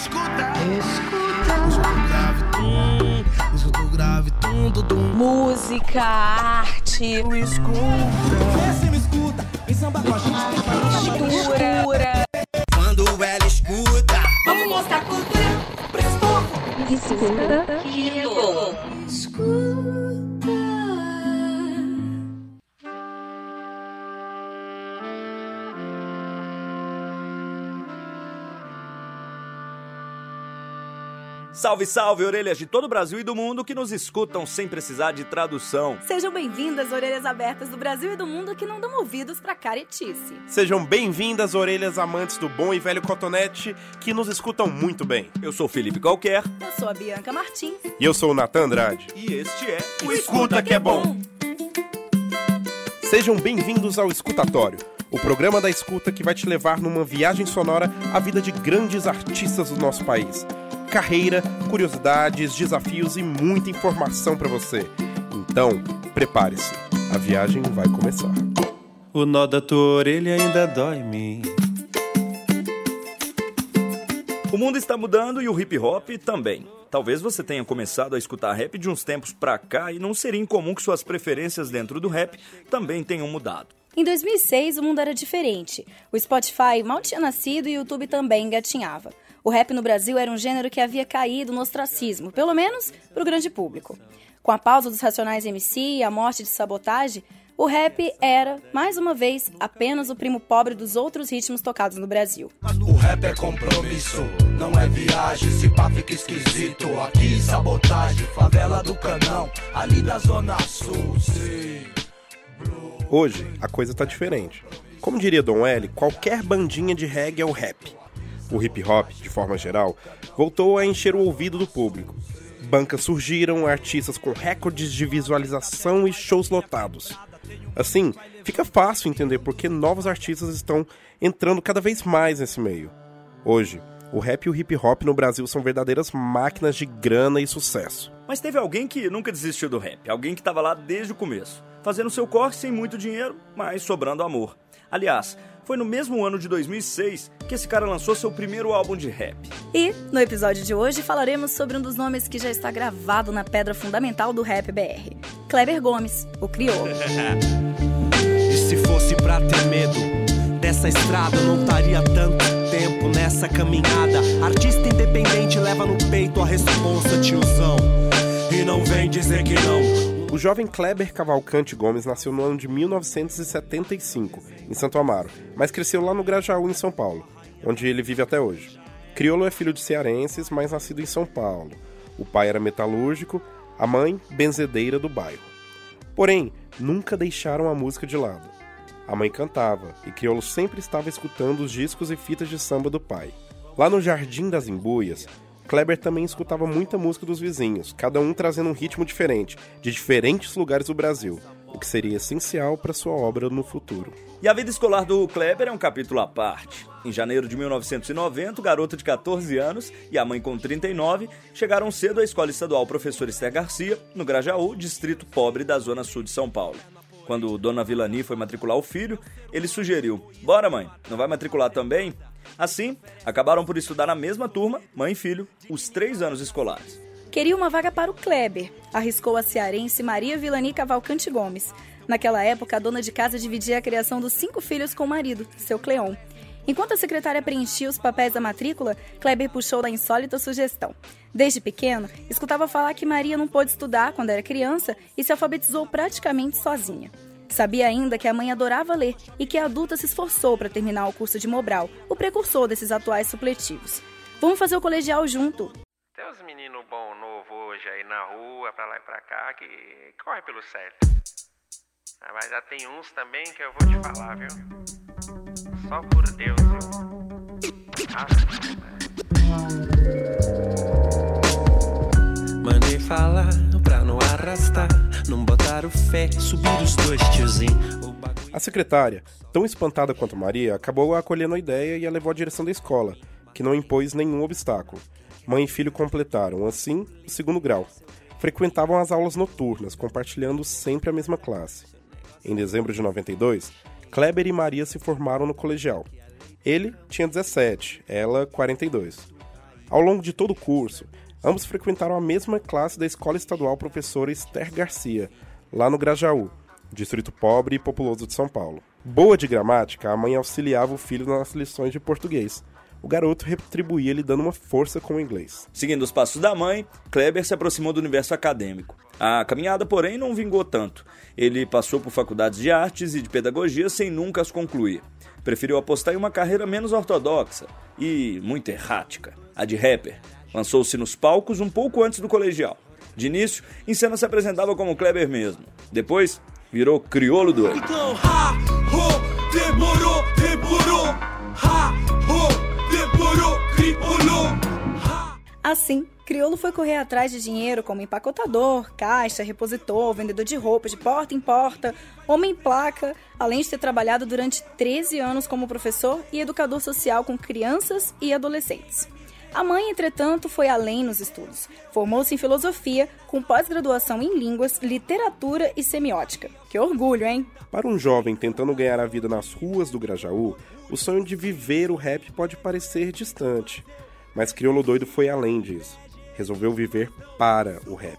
escuta. Escuta. Escuta grave, tum. Tum, tum. Música, arte, Tu escuta. Vê se me escuta, vem samba com a gente. cultura. Quando ela escuta. Vamos mostrar cultura. Prestou? Escuta que é Salve, salve, orelhas de todo o Brasil e do mundo que nos escutam sem precisar de tradução. Sejam bem-vindas, orelhas abertas do Brasil e do mundo que não dão ouvidos pra caretice. Sejam bem-vindas, orelhas amantes do bom e velho cotonete, que nos escutam muito bem. Eu sou Felipe Qualquer Eu sou a Bianca Martins. E eu sou o Natan Andrade. e este é O Escuta que é bom. Sejam bem-vindos ao Escutatório, o programa da escuta que vai te levar numa viagem sonora à vida de grandes artistas do nosso país. Carreira, curiosidades, desafios e muita informação para você. Então, prepare-se, a viagem vai começar. O nó da tua orelha ainda dói-me. O mundo está mudando e o hip hop também. Talvez você tenha começado a escutar rap de uns tempos pra cá e não seria incomum que suas preferências dentro do rap também tenham mudado. Em 2006, o mundo era diferente. O Spotify mal tinha nascido e o YouTube também engatinhava. O rap no Brasil era um gênero que havia caído no ostracismo, pelo menos para o grande público. Com a pausa dos Racionais MC e a morte de Sabotagem, o rap era, mais uma vez, apenas o primo pobre dos outros ritmos tocados no Brasil. O rap é compromisso, não é viagem, se pá fica esquisito. Aqui sabotagem, favela do canão, ali da zona sul, sim. Hoje, a coisa tá diferente. Como diria Dom L, qualquer bandinha de reggae é o rap. O hip hop, de forma geral, voltou a encher o ouvido do público. Bancas surgiram, artistas com recordes de visualização e shows lotados. Assim, fica fácil entender por que novos artistas estão entrando cada vez mais nesse meio. Hoje, o rap e o hip hop no Brasil são verdadeiras máquinas de grana e sucesso. Mas teve alguém que nunca desistiu do rap, alguém que estava lá desde o começo, fazendo seu corre sem muito dinheiro, mas sobrando amor. Aliás, foi no mesmo ano de 2006 que esse cara lançou seu primeiro álbum de rap. E, no episódio de hoje, falaremos sobre um dos nomes que já está gravado na pedra fundamental do rap BR: Kleber Gomes, o crioulo. E se fosse pra ter medo dessa estrada, eu não estaria tanto tempo nessa caminhada. Artista independente leva no peito a responsa, tiozão. E não vem dizer que não. O jovem Kleber Cavalcante Gomes nasceu no ano de 1975, em Santo Amaro, mas cresceu lá no Grajaú, em São Paulo, onde ele vive até hoje. Criolo é filho de cearenses, mas nascido em São Paulo. O pai era metalúrgico, a mãe, benzedeira do bairro. Porém, nunca deixaram a música de lado. A mãe cantava, e Criolo sempre estava escutando os discos e fitas de samba do pai. Lá no Jardim das Embuias, Kleber também escutava muita música dos vizinhos, cada um trazendo um ritmo diferente, de diferentes lugares do Brasil, que seria essencial para sua obra no futuro. E a vida escolar do Kleber é um capítulo à parte. Em janeiro de 1990, o garoto de 14 anos e a mãe com 39 chegaram cedo à escola estadual Professor Esther Garcia, no Grajaú, distrito pobre da zona sul de São Paulo. Quando Dona Vilani foi matricular o filho, ele sugeriu: Bora, mãe, não vai matricular também? Assim, acabaram por estudar na mesma turma, mãe e filho, os três anos escolares. Queria uma vaga para o Kleber, arriscou a cearense Maria Vilani Cavalcante Gomes. Naquela época, a dona de casa dividia a criação dos cinco filhos com o marido, seu Cleon. Enquanto a secretária preenchia os papéis da matrícula, Kleber puxou da insólita sugestão. Desde pequeno, escutava falar que Maria não pôde estudar quando era criança e se alfabetizou praticamente sozinha. Sabia ainda que a mãe adorava ler e que a adulta se esforçou para terminar o curso de Mobral, o precursor desses atuais supletivos. Vamos fazer o colegial junto. Tem uns meninos bom novo hoje aí na rua, pra lá e pra cá, que corre pelo certo. Ah, mas já tem uns também que eu vou te falar, viu? Só por Deus, viu? Ah, Mandei falar pra não arrastar, não botar o fé, subir os dois tiozinhos. A secretária, tão espantada quanto Maria, acabou acolhendo a ideia e a levou à direção da escola, que não impôs nenhum obstáculo. Mãe e filho completaram, assim, o segundo grau. Frequentavam as aulas noturnas, compartilhando sempre a mesma classe. Em dezembro de 92, Kleber e Maria se formaram no colegial. Ele tinha 17, ela 42. Ao longo de todo o curso, ambos frequentaram a mesma classe da Escola Estadual Professora Esther Garcia, lá no Grajaú, distrito pobre e populoso de São Paulo. Boa de gramática, a mãe auxiliava o filho nas lições de português. O garoto retribuía lhe dando uma força com o inglês. Seguindo os passos da mãe, Kleber se aproximou do universo acadêmico. A caminhada, porém, não vingou tanto. Ele passou por faculdades de artes e de pedagogia sem nunca as concluir. Preferiu apostar em uma carreira menos ortodoxa e muito errática, a de rapper. Lançou-se nos palcos um pouco antes do colegial. De início, em cena se apresentava como Kleber mesmo. Depois, virou criolo doido. Então, ha, ho, demorou, demorou. Ha. Assim, Criolo foi correr atrás de dinheiro como empacotador, caixa, repositor, vendedor de roupa de porta em porta, homem-placa, além de ter trabalhado durante 13 anos como professor e educador social com crianças e adolescentes. A mãe, entretanto, foi além nos estudos. Formou-se em filosofia, com pós-graduação em línguas, literatura e semiótica. Que orgulho, hein? Para um jovem tentando ganhar a vida nas ruas do Grajaú, o sonho de viver o rap pode parecer distante. Mas Criolo Doido foi além disso. Resolveu viver para o rap.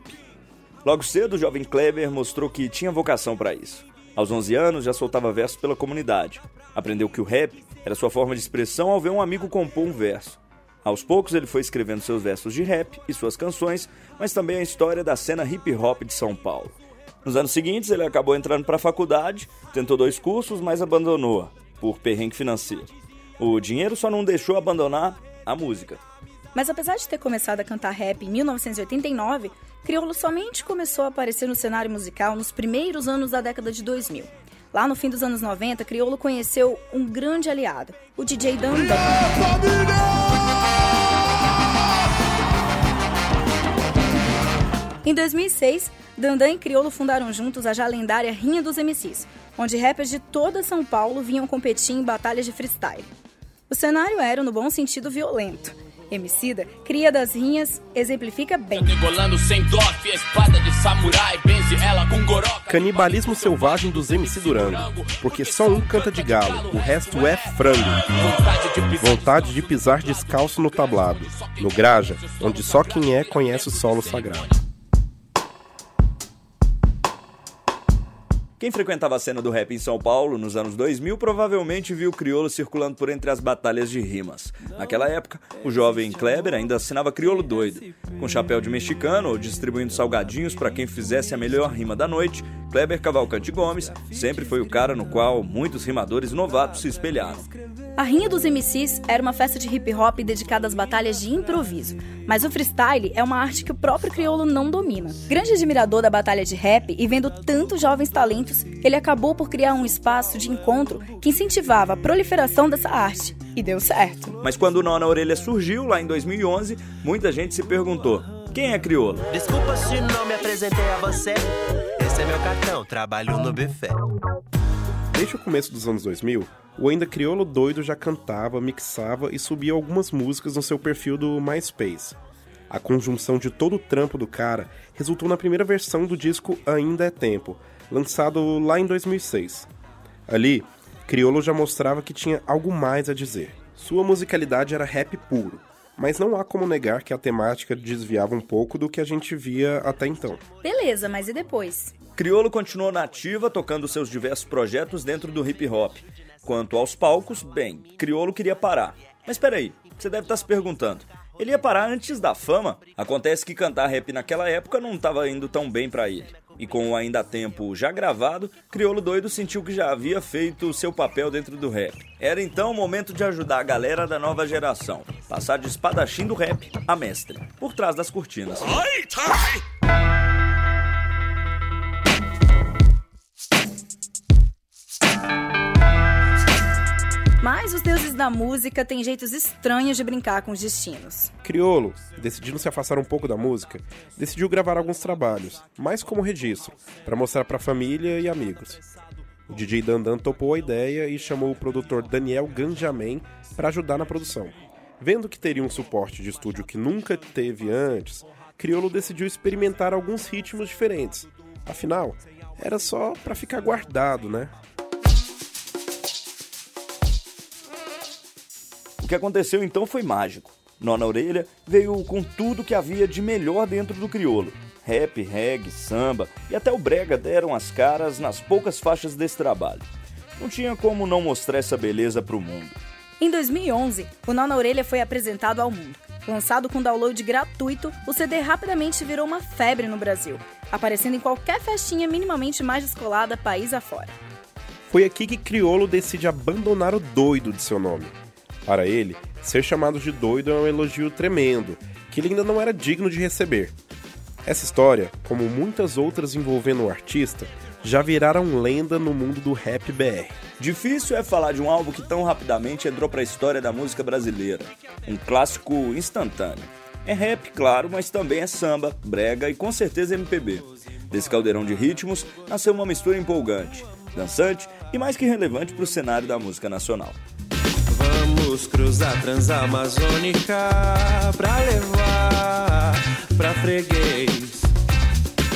Logo cedo, o jovem Kleber mostrou que tinha vocação para isso. Aos 11 anos, já soltava versos pela comunidade. Aprendeu que o rap era sua forma de expressão ao ver um amigo compor um verso. Aos poucos, ele foi escrevendo seus versos de rap e suas canções, mas também a história da cena hip hop de São Paulo. Nos anos seguintes, ele acabou entrando para a faculdade, tentou dois cursos, mas abandonou por perrengue financeiro. O dinheiro só não deixou abandonar a música. Mas apesar de ter começado a cantar rap em 1989, Criolo somente começou a aparecer no cenário musical nos primeiros anos da década de 2000. Lá no fim dos anos 90, Criolo conheceu um grande aliado, o DJ Dandan. Em 2006, Dandan e Criolo fundaram juntos a já lendária Rinha dos MCs, onde rappers de toda São Paulo vinham competir em batalhas de freestyle. O cenário era, no bom sentido, violento. Emicida, cria das rinhas, exemplifica bem. Canibalismo selvagem dos MC Durango, porque só um canta de galo, o resto é frango. Vontade de pisar descalço no tablado, no graja, onde só quem é conhece o solo sagrado. Quem frequentava a cena do rap em São Paulo nos anos 2000 provavelmente viu o criolo circulando por entre as batalhas de rimas. Naquela época, o jovem Kleber ainda assinava criolo doido. Com chapéu de mexicano ou distribuindo salgadinhos para quem fizesse a melhor rima da noite, Kleber Cavalcante Gomes sempre foi o cara no qual muitos rimadores novatos se espelharam. A Rinha dos MCs era uma festa de hip hop dedicada às batalhas de improviso, mas o freestyle é uma arte que o próprio crioulo não domina. Grande admirador da batalha de rap e vendo tantos jovens talentos, ele acabou por criar um espaço de encontro que incentivava a proliferação dessa arte. E deu certo. Mas quando o Nó na Orelha surgiu, lá em 2011, muita gente se perguntou: quem é crioulo? Desculpa se não me apresentei a você. Esse é meu cartão, trabalho no buffet. Desde o começo dos anos 2000, o ainda crioulo doido já cantava, mixava e subia algumas músicas no seu perfil do MySpace. A conjunção de todo o trampo do cara resultou na primeira versão do disco Ainda é Tempo, lançado lá em 2006. Ali, Criolo já mostrava que tinha algo mais a dizer. Sua musicalidade era rap puro, mas não há como negar que a temática desviava um pouco do que a gente via até então. Beleza, mas e depois? Criolo continuou na ativa, tocando seus diversos projetos dentro do hip hop. Quanto aos palcos, bem, Criolo queria parar. Mas peraí, você deve estar se perguntando. Ele ia parar antes da fama? Acontece que cantar rap naquela época não estava indo tão bem para ele. E com o ainda tempo já gravado, Criolo Doido sentiu que já havia feito seu papel dentro do rap. Era então o momento de ajudar a galera da nova geração, passar de espadachim do rap a mestre, por trás das cortinas. Mas os deuses da música têm jeitos estranhos de brincar com os destinos. Criolo, decidindo se afastar um pouco da música, decidiu gravar alguns trabalhos, mais como registro, para mostrar para a família e amigos. O DJ Dandan topou a ideia e chamou o produtor Daniel Ganjamin para ajudar na produção. Vendo que teria um suporte de estúdio que nunca teve antes, Criolo decidiu experimentar alguns ritmos diferentes. Afinal, era só para ficar guardado, né? Que aconteceu então foi mágico. Nó na Orelha veio com tudo que havia de melhor dentro do crioulo. Rap, reggae, samba e até o brega deram as caras nas poucas faixas desse trabalho. Não tinha como não mostrar essa beleza pro mundo. Em 2011, o Nó na Orelha foi apresentado ao mundo. Lançado com download gratuito, o CD rapidamente virou uma febre no Brasil, aparecendo em qualquer festinha minimamente mais descolada país afora. Foi aqui que Criolo decide abandonar o doido de seu nome. Para ele, ser chamado de doido é um elogio tremendo, que ele ainda não era digno de receber. Essa história, como muitas outras envolvendo o artista, já viraram lenda no mundo do rap BR. Difícil é falar de um álbum que tão rapidamente entrou para a história da música brasileira. Um clássico instantâneo. É rap, claro, mas também é samba, brega e com certeza MPB. Desse caldeirão de ritmos nasceu uma mistura empolgante, dançante e mais que relevante para o cenário da música nacional. Vamos cruzar Transamazônica pra levar pra freguês.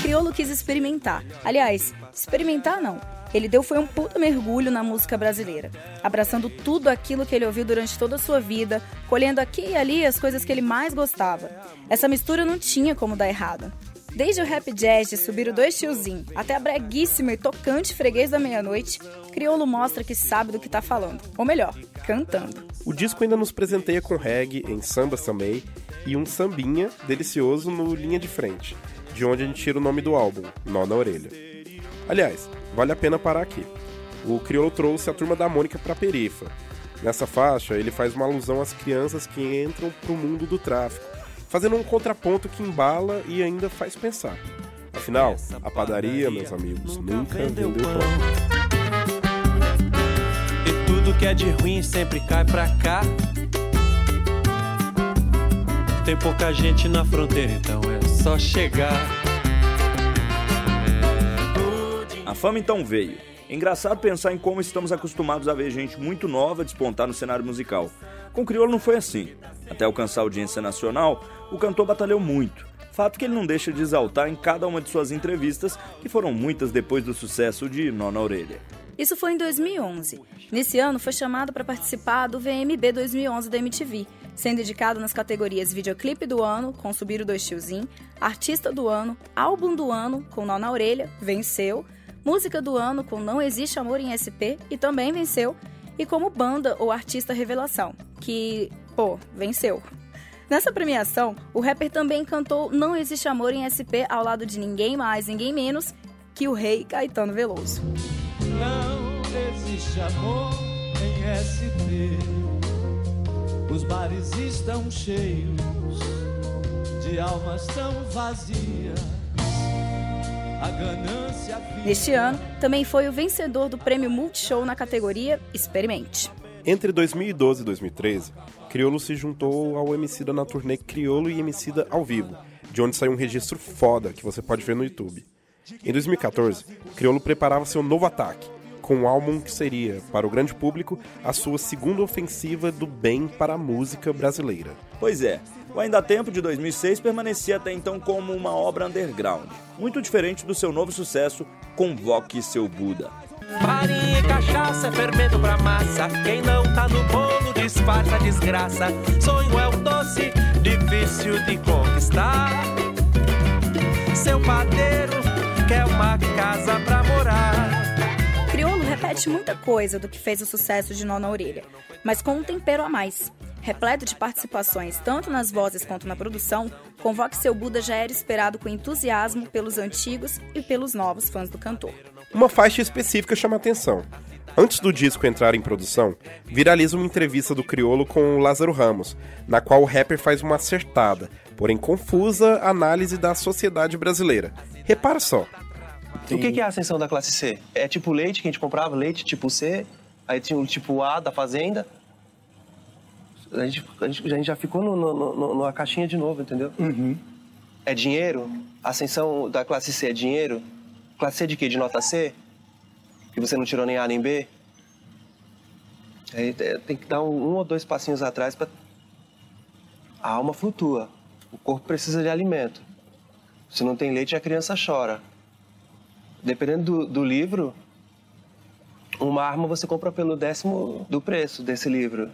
Criolo quis experimentar. Aliás, experimentar não. Ele deu foi um puta mergulho na música brasileira, abraçando tudo aquilo que ele ouviu durante toda a sua vida, colhendo aqui e ali as coisas que ele mais gostava. Essa mistura não tinha como dar errado. Desde o rap jazz de subir o dois tiozinho até a breguíssima e tocante freguês da meia-noite, Criolo mostra que sabe do que tá falando. Ou melhor, cantando. O disco ainda nos presenteia com reggae em samba também e um sambinha delicioso no Linha de Frente, de onde a gente tira o nome do álbum, Nó na Orelha. Aliás, vale a pena parar aqui. O Criolo trouxe a turma da Mônica pra perifa. Nessa faixa, ele faz uma alusão às crianças que entram pro mundo do tráfico, fazendo um contraponto que embala e ainda faz pensar. Afinal, a padaria, meus amigos, nunca vendeu pão. Que é de ruim sempre cai pra cá. Tem pouca gente na fronteira, então é só chegar. A fama então veio. Engraçado pensar em como estamos acostumados a ver gente muito nova despontar no cenário musical. Com o Criolo não foi assim. Até alcançar a audiência nacional, o cantor batalhou muito. Fato que ele não deixa de exaltar em cada uma de suas entrevistas, que foram muitas depois do sucesso de Nó na Orelha. Isso foi em 2011. Nesse ano foi chamado para participar do VMB 2011 da MTV, sendo indicado nas categorias Videoclipe do Ano, com Subir o Dois Tiozinho, Artista do Ano, Álbum do Ano, com Nó na Orelha, venceu, Música do Ano, com Não Existe Amor em SP, e também venceu, e como Banda ou Artista Revelação, que, pô, venceu. Nessa premiação, o rapper também cantou Não Existe Amor em SP ao lado de ninguém mais, ninguém menos que o rei Caetano Veloso. Existe amor em SP. Os bares estão cheios de almas tão vazias. A ganância. Neste ano, também foi o vencedor do prêmio Multishow na categoria Experimente. Entre 2012 e 2013, Criolo se juntou ao Emicida na turnê Criolo e Emicida ao vivo, de onde saiu um registro foda que você pode ver no YouTube. Em 2014, Criolo preparava seu novo ataque, com um álbum que seria, para o grande público, a sua segunda ofensiva do bem para a música brasileira. Pois é, o Ainda Tempo de 2006 permanecia até então como uma obra underground, muito diferente do seu novo sucesso Convoque Seu Buda. Farinha e cachaça, fermento pra massa. Quem não tá no bolo disfarça a desgraça. Sonho é um doce, difícil de conquistar. Seu padeiro quer uma casa pra morar. Repete muita coisa do que fez o sucesso de Nó na Orelha, mas com um tempero a mais. Repleto de participações tanto nas vozes quanto na produção, Convoque Seu Buda já era esperado com entusiasmo pelos antigos e pelos novos fãs do cantor. Uma faixa específica chama atenção. Antes do disco entrar em produção, viraliza uma entrevista do Criolo com o Lázaro Ramos, na qual o rapper faz uma acertada, porém confusa análise da sociedade brasileira. Repara só. O que que é a ascensão da classe C? É tipo leite que a gente comprava, leite tipo C, aí tinha o tipo A da fazenda. A gente, a gente, a gente já ficou no, no- no- numa caixinha de novo, entendeu? É dinheiro? Ascensão da classe C é dinheiro? Classe C de quê? De nota C? Que você não tirou nem A nem B? Aí é, tem que dar um, um ou dois passinhos atrás para A alma flutua. O corpo precisa de alimento. Se não tem leite, a criança chora. Dependendo do, do livro, uma arma você compra pelo décimo do preço desse livro.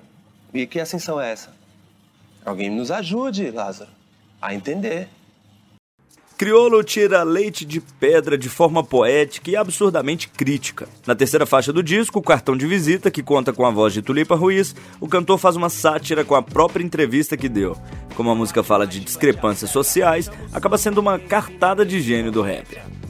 E que ascensão é essa? Alguém nos ajude, Lázaro, a entender. Criolo tira leite de pedra de forma poética e absurdamente crítica. Na terceira faixa do disco, o cartão de visita, que conta com a voz de Tulipa Ruiz, o cantor faz uma sátira com a própria entrevista que deu. Como a música fala de discrepâncias sociais, acaba sendo uma cartada de gênio do rapper.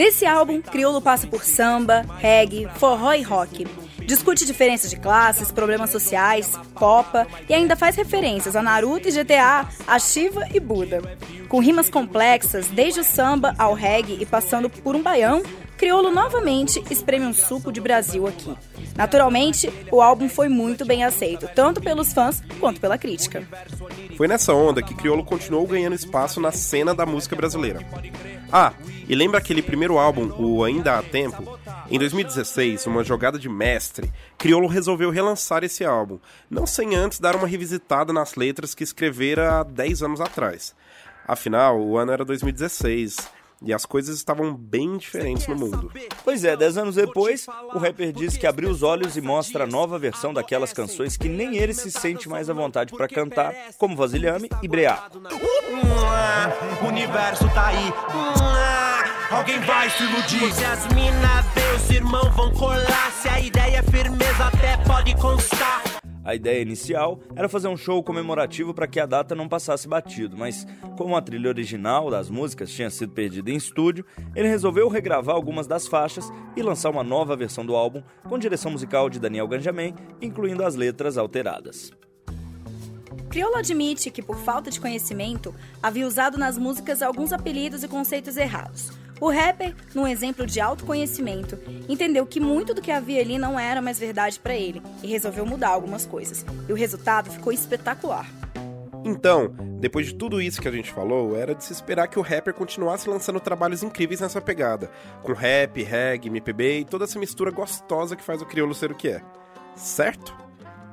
Nesse álbum, Criolo passa por samba, reggae, forró e rock. Discute diferenças de classes, problemas sociais, copa e ainda faz referências a Naruto e GTA, a Shiva e Buda. Com rimas complexas, desde o samba ao reggae e passando por um baião, Criolo novamente espreme um suco de Brasil aqui. Naturalmente, o álbum foi muito bem aceito, tanto pelos fãs quanto pela crítica. Foi nessa onda que Criolo continuou ganhando espaço na cena da música brasileira. Ah, e lembra aquele primeiro álbum, o Ainda Há Tempo? Em 2016, uma jogada de mestre, Criolo resolveu relançar esse álbum, não sem antes dar uma revisitada nas letras que escrevera há 10 anos atrás. Afinal, o ano era 2016 e as coisas estavam bem diferentes no mundo. Pois é, 10 anos depois, o rapper diz que abriu os olhos e mostra a nova versão daquelas canções que nem ele se sente mais à vontade para cantar, como Vasilhame e Breá. O universo tá aí. Alguém vai se iludir. Se as mina vê, os irmãos vão colar. Se a ideia é firmeza, até pode constar. A ideia inicial era fazer um show comemorativo para que a data não passasse batido, mas como a trilha original das músicas tinha sido perdida em estúdio, ele resolveu regravar algumas das faixas e lançar uma nova versão do álbum com direção musical de Daniel Ganjamin, incluindo as letras alteradas. Criolo admite que, por falta de conhecimento, havia usado nas músicas alguns apelidos e conceitos errados. O rapper, num exemplo de autoconhecimento, entendeu que muito do que havia ali não era mais verdade para ele e resolveu mudar algumas coisas. E o resultado ficou espetacular. Então, depois de tudo isso que a gente falou, era de se esperar que o rapper continuasse lançando trabalhos incríveis nessa pegada, com rap, reggae, MPB e toda essa mistura gostosa que faz o crioulo ser o que é. Certo?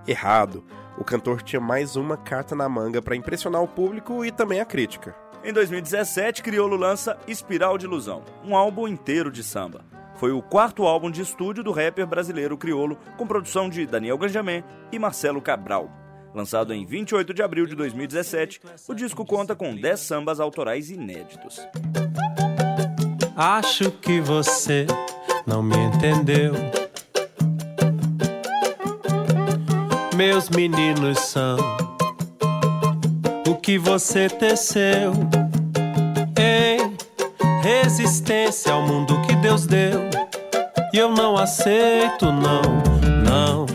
Errado. O cantor tinha mais uma carta na manga para impressionar o público e também a crítica. Em 2017, Criolo lança Espiral de Ilusão, um álbum inteiro de samba. Foi o quarto álbum de estúdio do rapper brasileiro Criolo, com produção de Daniel Ganjamin e Marcelo Cabral. Lançado em 28 de abril de 2017, o disco conta com 10 sambas autorais inéditos. Acho que você não me entendeu. Meus meninos são o que você teceu em resistência ao mundo que Deus deu. E eu não aceito, não, não.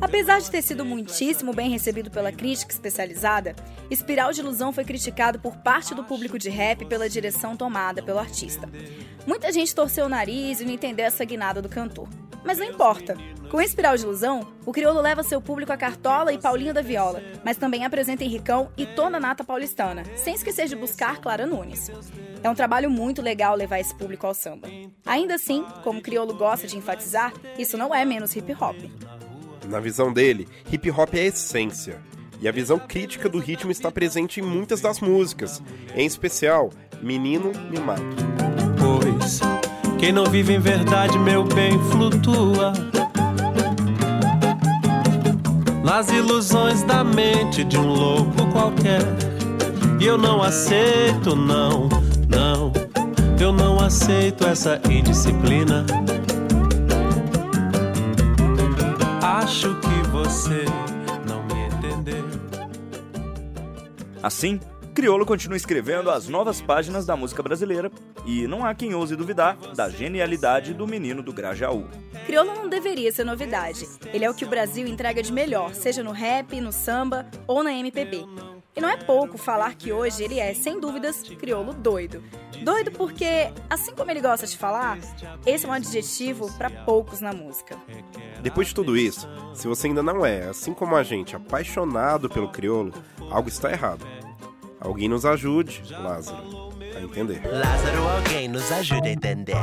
Apesar de ter sido muitíssimo bem recebido pela crítica especializada, Espiral de Ilusão foi criticado por parte do público de rap pela direção tomada pelo artista. Muita gente torceu o nariz e não entendeu essa guinada do cantor. Mas não importa. Com Espiral de Ilusão, o crioulo leva seu público a Cartola e Paulinho da Viola, mas também apresenta Henricão e Tona Nata Paulistana, sem esquecer de buscar Clara Nunes. É um trabalho muito legal levar esse público ao samba. Ainda assim, como o crioulo gosta de enfatizar, isso não é menos hip hop. Na visão dele, hip hop é a essência. E a visão crítica do ritmo está presente em muitas das músicas, em especial Menino Mimado. Pois quem não vive em verdade, meu bem, flutua nas ilusões da mente de um louco qualquer. E eu não aceito, não, não, eu não aceito essa indisciplina. Acho que você não me entendeu. Assim, Criolo continua escrevendo as novas páginas da música brasileira e não há quem ouse duvidar da genialidade do menino do Grajaú. Criolo não deveria ser novidade. Ele é o que o Brasil entrega de melhor, seja no rap, no samba ou na MPB. E não é pouco falar que hoje ele é, sem dúvidas, crioulo doido. Doido porque, assim como ele gosta de falar, esse é um adjetivo para poucos na música. Depois de tudo isso, se você ainda não é, assim como a gente, apaixonado pelo crioulo, algo está errado. Alguém nos ajude, Lázaro, a entender. Lázaro, alguém nos ajude a entender.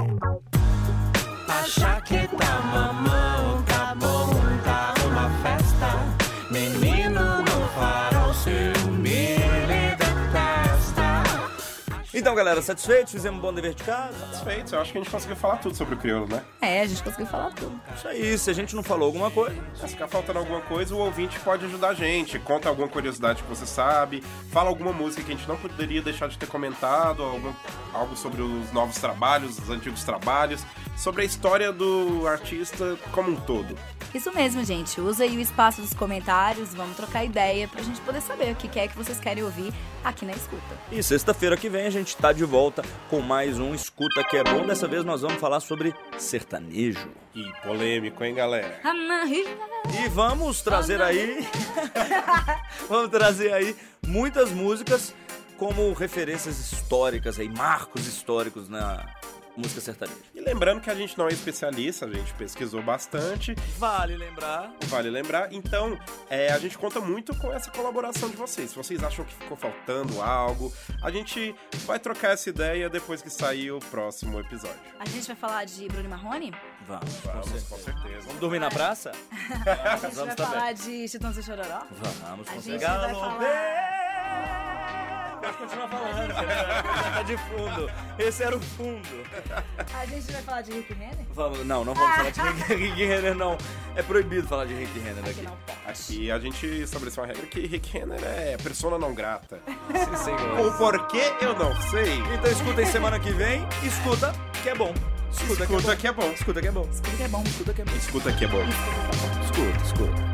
Achar que tá mamão, Então, galera, satisfeitos? Fizemos um bom dever de casa? Satisfeitos. Eu acho que a gente conseguiu falar tudo sobre o crioulo, né? É, a gente conseguiu falar tudo. Isso aí, se a gente não falou alguma coisa. Se ficar faltando alguma coisa, o ouvinte pode ajudar a gente. Conta alguma curiosidade que você sabe. Fala alguma música que a gente não poderia deixar de ter comentado. Algum, algo sobre os novos trabalhos, os antigos trabalhos. Sobre a história do artista como um todo. Isso mesmo, gente. Usa aí o espaço dos comentários, vamos trocar ideia pra gente poder saber o que é que vocês querem ouvir aqui na escuta. E sexta-feira que vem a gente tá de volta com mais um Escuta que é bom. Dessa vez nós vamos falar sobre sertanejo. E polêmico, hein, galera? E vamos trazer aí. vamos trazer aí muitas músicas como referências históricas aí, marcos históricos na música sertaneja. E lembrando que a gente não é especialista, a gente pesquisou bastante. Vale lembrar. Vale lembrar. Então, é, a gente conta muito com essa colaboração de vocês. Se vocês acham que ficou faltando algo, a gente vai trocar essa ideia depois que sair o próximo episódio. A gente vai falar de Bruno e Marrone? Vamos, Vamos, com certeza. Vamos dormir na praça? A gente vai Vamos também. falar de Chitãozinho e Chororó? Vamos, A com gente certeza. vai falar... Pode continuar falando, tá de fundo. Esse era o fundo. A gente vai falar de Rick Renner? Vamos, não, não vamos falar de Rick, Rick Renner, não. É proibido falar de Rick Renner aqui. Aqui a gente estabeleceu uma regra que Rick Renner é persona não grata. Sim, senhor. O porquê eu não sei. Então escutem semana que vem. Escuta, que é bom. Escuta, Escuta que é bom. Escuta que é bom. Escuta que é bom. Escuta que é bom. Escuta que é bom. Escuta, escuta.